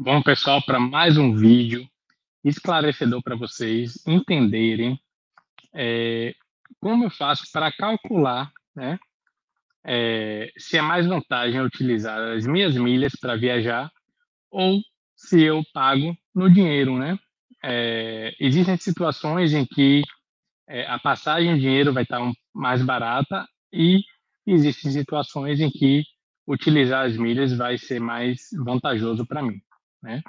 Bom, pessoal, para mais um vídeo esclarecedor para vocês entenderem é, como eu faço para calcular né, é, se é mais vantagem utilizar as minhas milhas para viajar ou se eu pago no dinheiro, né? É, existem situações em que é, a passagem em dinheiro vai estar mais barata e existem situações em que utilizar as milhas vai ser mais vantajoso para mim, né?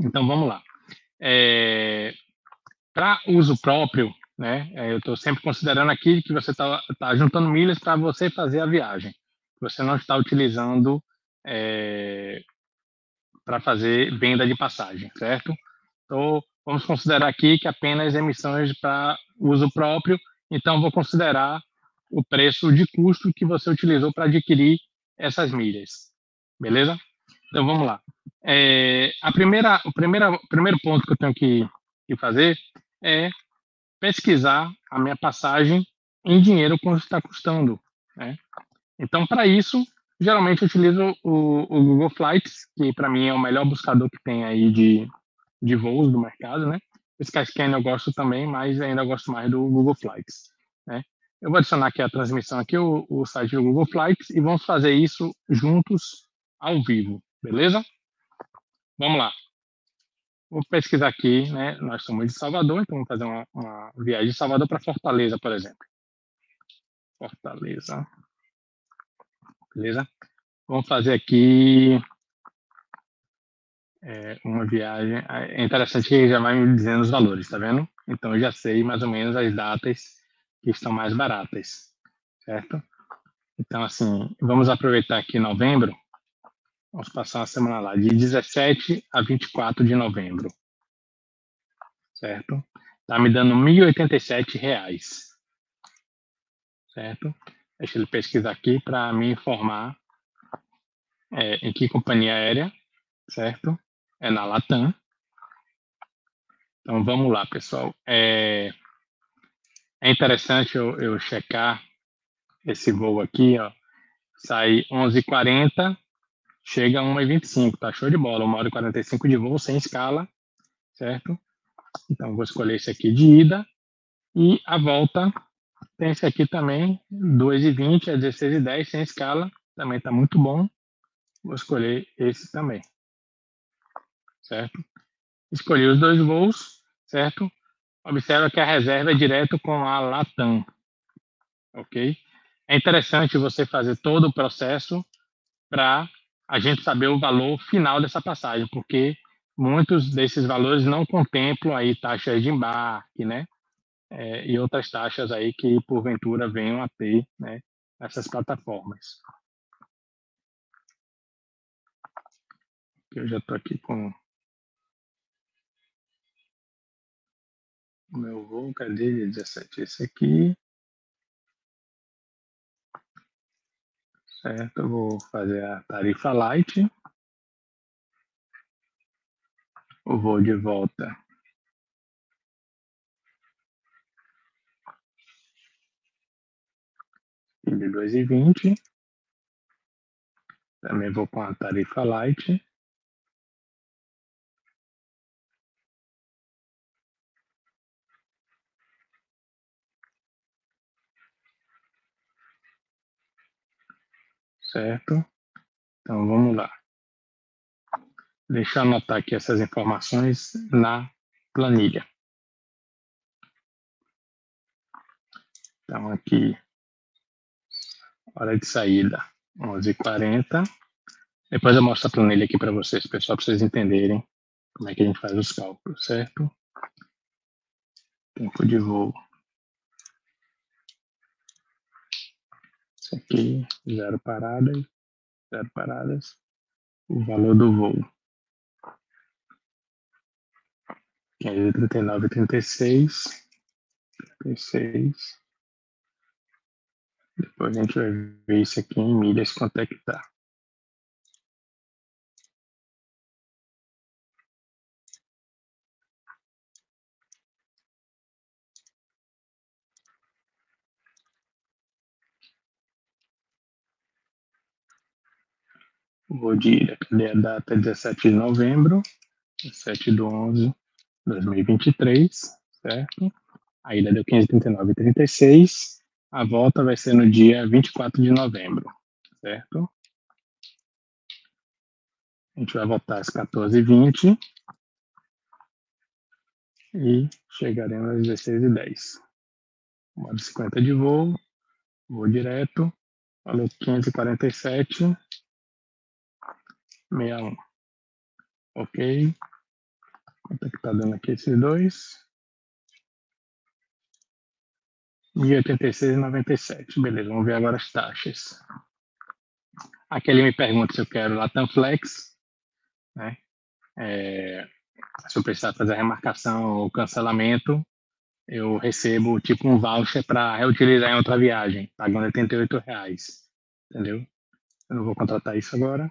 Então vamos lá. É, para uso próprio, né? É, eu estou sempre considerando aqui que você está tá juntando milhas para você fazer a viagem. Você não está utilizando é, para fazer venda de passagem, certo? Então, vamos considerar aqui que apenas emissões para uso próprio, então vou considerar o preço de custo que você utilizou para adquirir essas milhas, beleza? Então vamos lá. É, a primeira, o primeira, o primeiro ponto que eu tenho que, que fazer é pesquisar a minha passagem em dinheiro quanto está custando. Né? Então, para isso, geralmente eu utilizo o, o Google Flights, que para mim é o melhor buscador que tem aí de, de voos do mercado, né? O Skyscanner eu gosto também, mas ainda gosto mais do Google Flights, né? Eu vou adicionar aqui a transmissão aqui, o, o site do Google Flights, e vamos fazer isso juntos ao vivo, beleza? Vamos lá. Vou pesquisar aqui, né? Nós somos de Salvador, então vamos fazer uma, uma viagem de Salvador para Fortaleza, por exemplo. Fortaleza. Beleza? Vamos fazer aqui é, uma viagem. É interessante que já vai me dizendo os valores, tá vendo? Então eu já sei mais ou menos as datas que estão mais baratas, certo? Então, assim, vamos aproveitar aqui novembro. Vamos passar uma semana lá, de 17 a 24 de novembro. Certo? Tá me dando 1.087 reais, certo? Deixa ele pesquisar aqui para me informar é, em que companhia aérea, certo? É na Latam. Então vamos lá, pessoal. É, é interessante eu, eu checar esse voo aqui, ó. Sai 11h40, chega a 1h25, tá show de bola. 1 hora e 45 de voo, sem escala, certo? Então, vou escolher esse aqui de ida. E a volta tem esse aqui também, 2h20 a 16h10, sem escala. Também está muito bom. Vou escolher esse também. Certo? Escolhi os dois voos, certo? Observa que a reserva é direto com a Latam. Ok? É interessante você fazer todo o processo para a gente saber o valor final dessa passagem, porque muitos desses valores não contemplam aí taxas de embarque, né? É, e outras taxas aí que porventura venham a ter, né? Nessas plataformas. Eu já estou aqui com o meu voo, cadê 17? Esse aqui. Certo, eu vou fazer a tarifa light. O voo de volta. De dois e vinte. Também vou com a tarifa light. Certo? Então vamos lá. Deixa eu anotar aqui essas informações na planilha. Então aqui, hora de saída, 11h40. Depois eu mostro a planilha aqui para vocês, pessoal, para vocês entenderem como é que a gente faz os cálculos, certo? Tempo de voo Isso aqui, zero paradas, zero paradas, o valor do voo. Aí, 39, 36, 36. Depois a gente vai ver isso aqui em milhas, quanto é que tá. Vou de cadê a data? 17 de novembro, 17 de 11 de 2023, certo? A ida deu 539,36. A volta vai ser no dia 24 de novembro, certo? A gente vai voltar às 14h20 e chegaremos às 16h10. Uma de 50 de voo, vou direto, valeu 547, 61. Ok. Quanto é que tá dando aqui esses dois? 1086,97. Beleza, vamos ver agora as taxas. Aqui ele me pergunta se eu quero Latam Flex, né? É, se eu precisar fazer remarcação ou cancelamento, eu recebo tipo um voucher para reutilizar em outra viagem, pagando 88 reais, entendeu? Eu não vou contratar isso agora.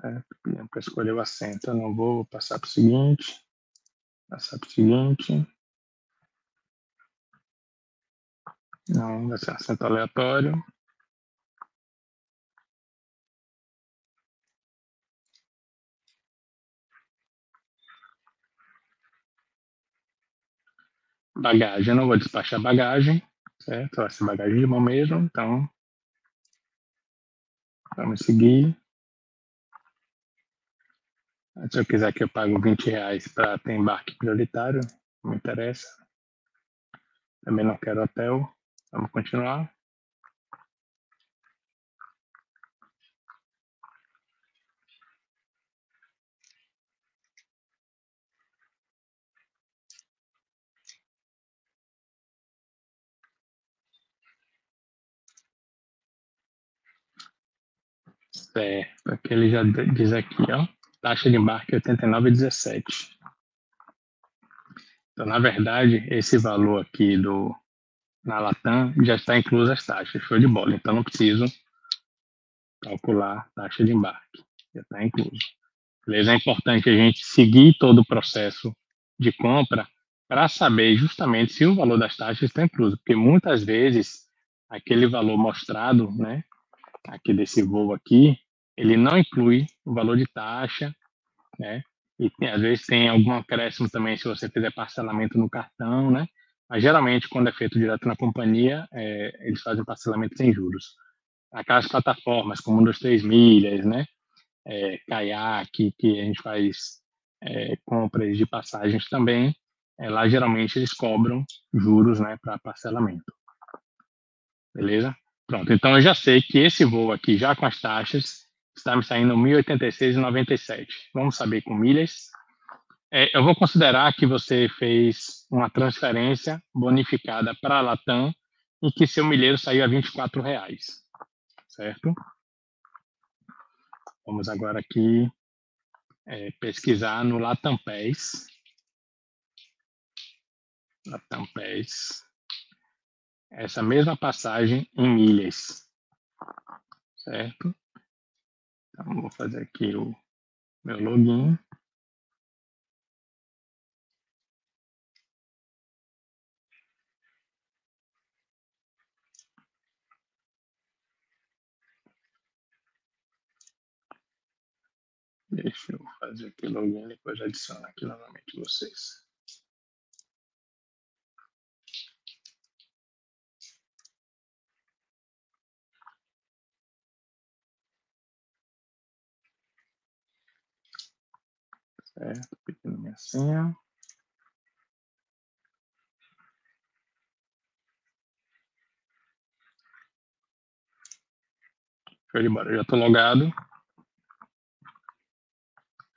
Para escolher o assento, eu não vou passar para o seguinte. Passar para o seguinte. Não, vai ser assento aleatório. Bagagem, eu não vou despachar bagagem, certo? Vai ser bagagem de mão mesmo, então vamos seguir. Se eu quiser que eu pague 20 reais para ter embarque prioritário, não me interessa. Também não quero hotel. Vamos continuar. Certo, aqui ele já diz aqui, ó. Taxa de embarque 89,17. Então, na verdade, esse valor aqui do na Latam já está incluso as taxas, show de bola. Então, não preciso calcular taxa de embarque, já está incluso. Beleza? É importante a gente seguir todo o processo de compra para saber justamente se o valor das taxas está incluso, porque muitas vezes aquele valor mostrado, né, aqui desse voo aqui, ele não inclui o valor de taxa, né? E tem, às vezes tem algum acréscimo também se você fizer parcelamento no cartão, né? Mas geralmente, quando é feito direto na companhia, é, eles fazem parcelamento sem juros. Aquelas plataformas como um dos três milhas, né? É, Kayak, que a gente faz é, compras de passagens também, é, lá geralmente eles cobram juros, né, para parcelamento. Beleza? Pronto, então eu já sei que esse voo aqui, já com as taxas, está me saindo 1.086,97. Vamos saber com milhas. É, eu vou considerar que você fez uma transferência bonificada para a Latam e que seu milheiro saiu a 24 reais, certo? Vamos agora aqui é, pesquisar no Latam Pés. Latam Pés. Essa mesma passagem em milhas, certo? Então, vou fazer aqui o meu login. Deixa eu fazer aqui o login e depois adiciono aqui novamente vocês. Certo? Pedindo minha senha. Show de bola, já estou logado.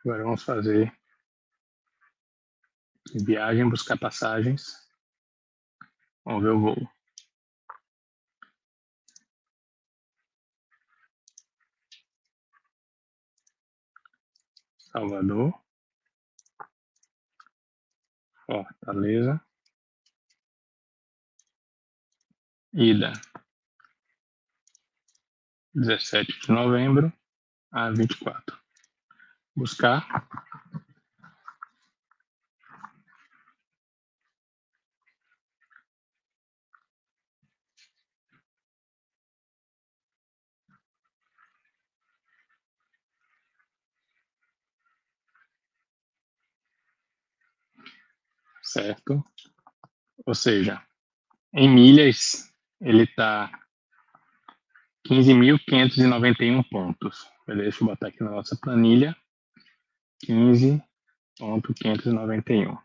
Agora vamos fazer viagem, buscar passagens. Vamos ver o voo. Salvador. Fortaleza. Ida. 17 de novembro a 24. Buscar. Certo? Ou seja, em milhas, ele está 15.591 pontos. Deixa eu botar aqui na nossa planilha. 15.591.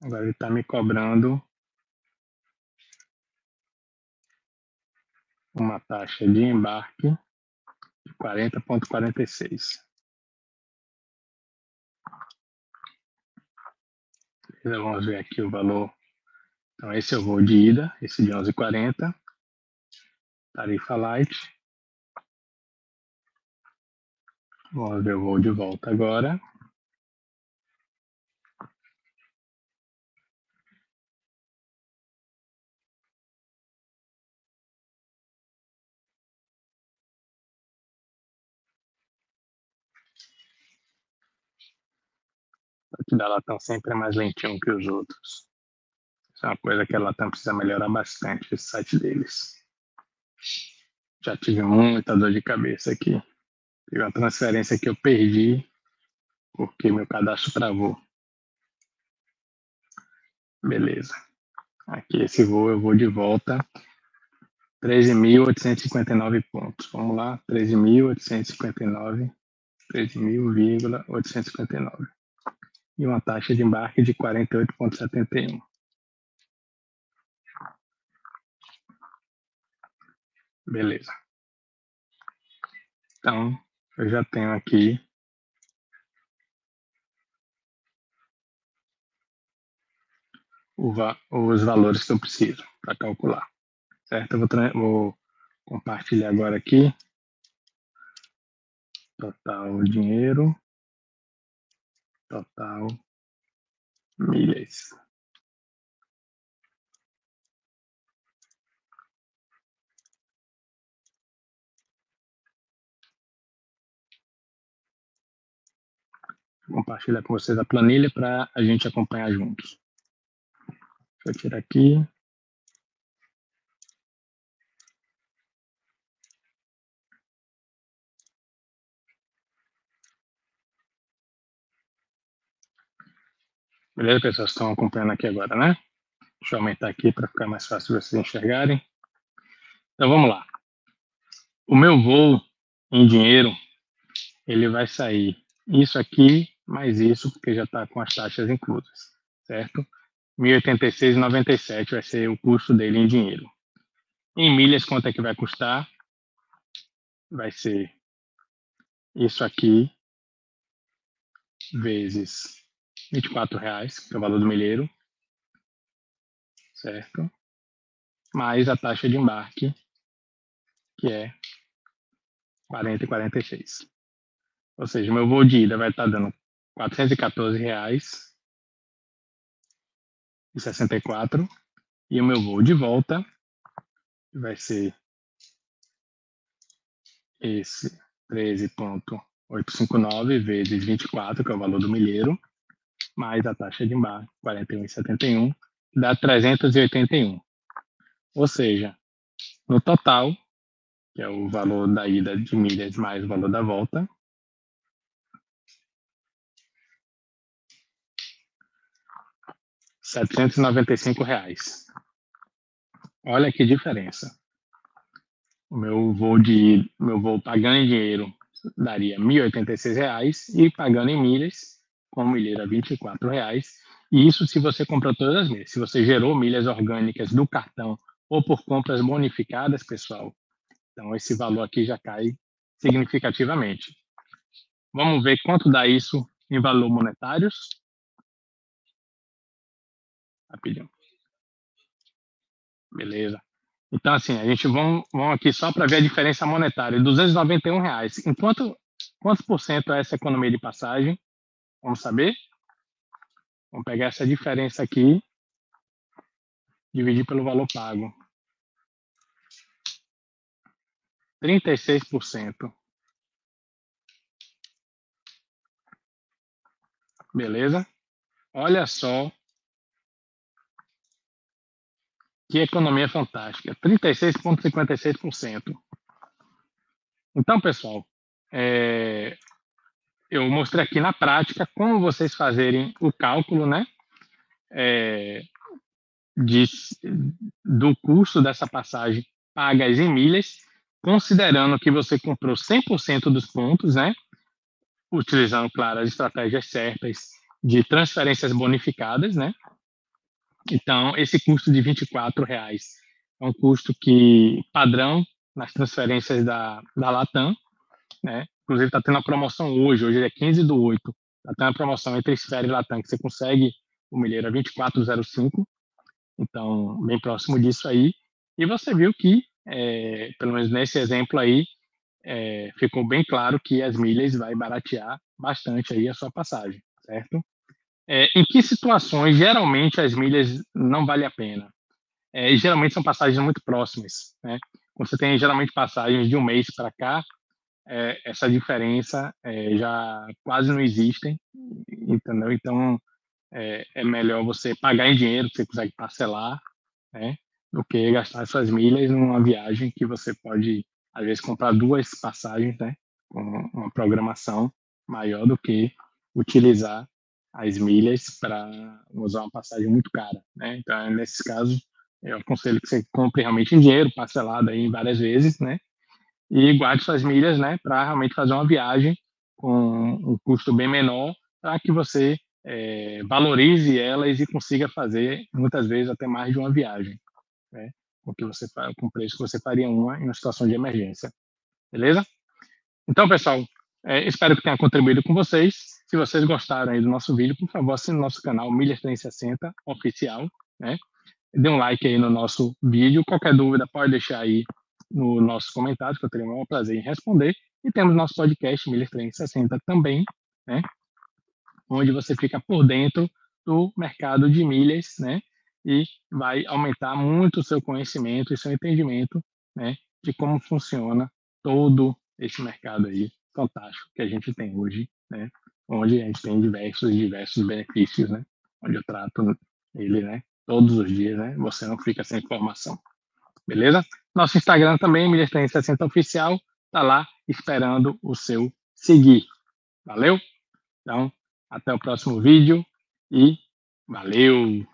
Agora ele está me cobrando uma taxa de embarque de 40,46. Vamos ver aqui o valor então, esse é o voo de ida, esse de 11h40. Tarifa light. Vamos ver o voo de volta agora. O da Latam sempre é mais lentinho que os outros. Isso é uma coisa que a Latam precisa melhorar bastante, esse site deles. Já tive muita dor de cabeça aqui. Teve uma transferência que eu perdi porque meu cadastro travou. Beleza. Aqui esse voo eu vou de volta. 13.859 pontos. Vamos lá, 13.859, 13.859. E uma taxa de embarque de 48,71. Beleza. Então, eu já tenho aqui os valores que eu preciso para calcular. Certo? Eu vou, vou compartilhar agora aqui. Total dinheiro. Total milhas. compartilhar com vocês a planilha para a gente acompanhar juntos. Deixa eu tirar aqui. Beleza, pessoal? Estão acompanhando aqui agora, né? Deixa eu aumentar aqui para ficar mais fácil vocês enxergarem. Então vamos lá. O meu voo em dinheiro, ele vai sair isso aqui mais isso, porque já está com as taxas inclusas, certo? 1.086,97 vai ser o custo dele em dinheiro. Em milhas, quanto é que vai custar? Vai ser isso aqui vezes R$ 24,00, que é o valor do milheiro, certo? Mais a taxa de embarque, que é 40,46. Ou seja, meu voo de ida vai estar dando 414 reais e 64 e o meu voo de volta vai ser esse 13.859 vezes 24, que é o valor do milheiro, mais a taxa de embarque, 41,71, dá 381. Ou seja, no total, que é o valor da ida de milhas mais o valor da volta, 795 reais. Olha que diferença. O meu voo de meu voo pagando em dinheiro daria 1.086 reais e pagando em milhas com milheira 24 reais. E isso se você comprou todas as milhas. Se você gerou milhas orgânicas do cartão ou por compras bonificadas, pessoal, então esse valor aqui já cai significativamente. Vamos ver quanto dá isso em valor monetários rapidinho. Beleza. Então, assim, a gente vamos, vamos aqui só para ver a diferença monetária. 291 reais. Enquanto, quantos por cento é essa economia de passagem? Vamos saber? Vamos pegar essa diferença aqui dividir pelo valor pago. 36%. Beleza? Olha só que economia fantástica. 36,56%. Então, pessoal, é, eu mostrei aqui na prática como vocês fazerem o cálculo, né? É, de, do custo dessa passagem pagas em milhas, considerando que você comprou 100% dos pontos, né? Utilizando, claro, as estratégias certas de transferências bonificadas, né? Então, esse custo de R$ reais é um custo que padrão nas transferências da, da Latam, né? Inclusive está tendo a promoção hoje, hoje é 15 do 8, está tendo a promoção entre Esfera e Latam, que você consegue o milheiro a 24,05, então bem próximo disso aí. E você viu que, é, pelo menos nesse exemplo aí, é, ficou bem claro que as milhas vai baratear bastante aí a sua passagem, certo? É, em que situações geralmente as milhas não vale a pena? É, geralmente são passagens muito próximas, né? Você tem geralmente passagens de um mês para cá, é, essa diferença é, já quase não existe, entendeu? Então é, é, melhor você pagar em dinheiro, que você consegue parcelar, né? Do que gastar suas milhas numa viagem que você pode, às vezes, comprar duas passagens, né? Com uma programação maior do que utilizar as milhas para usar uma passagem muito cara, né? Então, nesses casos, eu aconselho que você compre realmente em dinheiro, parcelado aí várias vezes, né? E guarde suas milhas, né? Para realmente fazer uma viagem com um custo bem menor, para que você é, valorize elas e consiga fazer muitas vezes até mais de uma viagem, né? Com que você com o preço que você faria uma em uma situação de emergência, beleza? Então, pessoal, é, espero que tenha contribuído com vocês. Se vocês gostaram aí do nosso vídeo, por favor, assine nosso canal Milhas 360 Oficial, né? dê um like aí no nosso vídeo. Qualquer dúvida pode deixar aí no nossos comentários, que eu terei o maior prazer em responder. E temos nosso podcast Milhas 360 também, né? Onde você fica por dentro do mercado de milhas, né? E vai aumentar muito o seu conhecimento e seu entendimento, né? De como funciona todo esse mercado aí fantástico que a gente tem hoje, né? Onde a gente tem diversos, diversos benefícios, né? Onde eu trato ele, né? todos os dias, né? Você não fica sem informação. Beleza? Nosso Instagram também, Milhas 360 Oficial, tá lá esperando o seu seguir. Valeu? Então, até o próximo vídeo e valeu!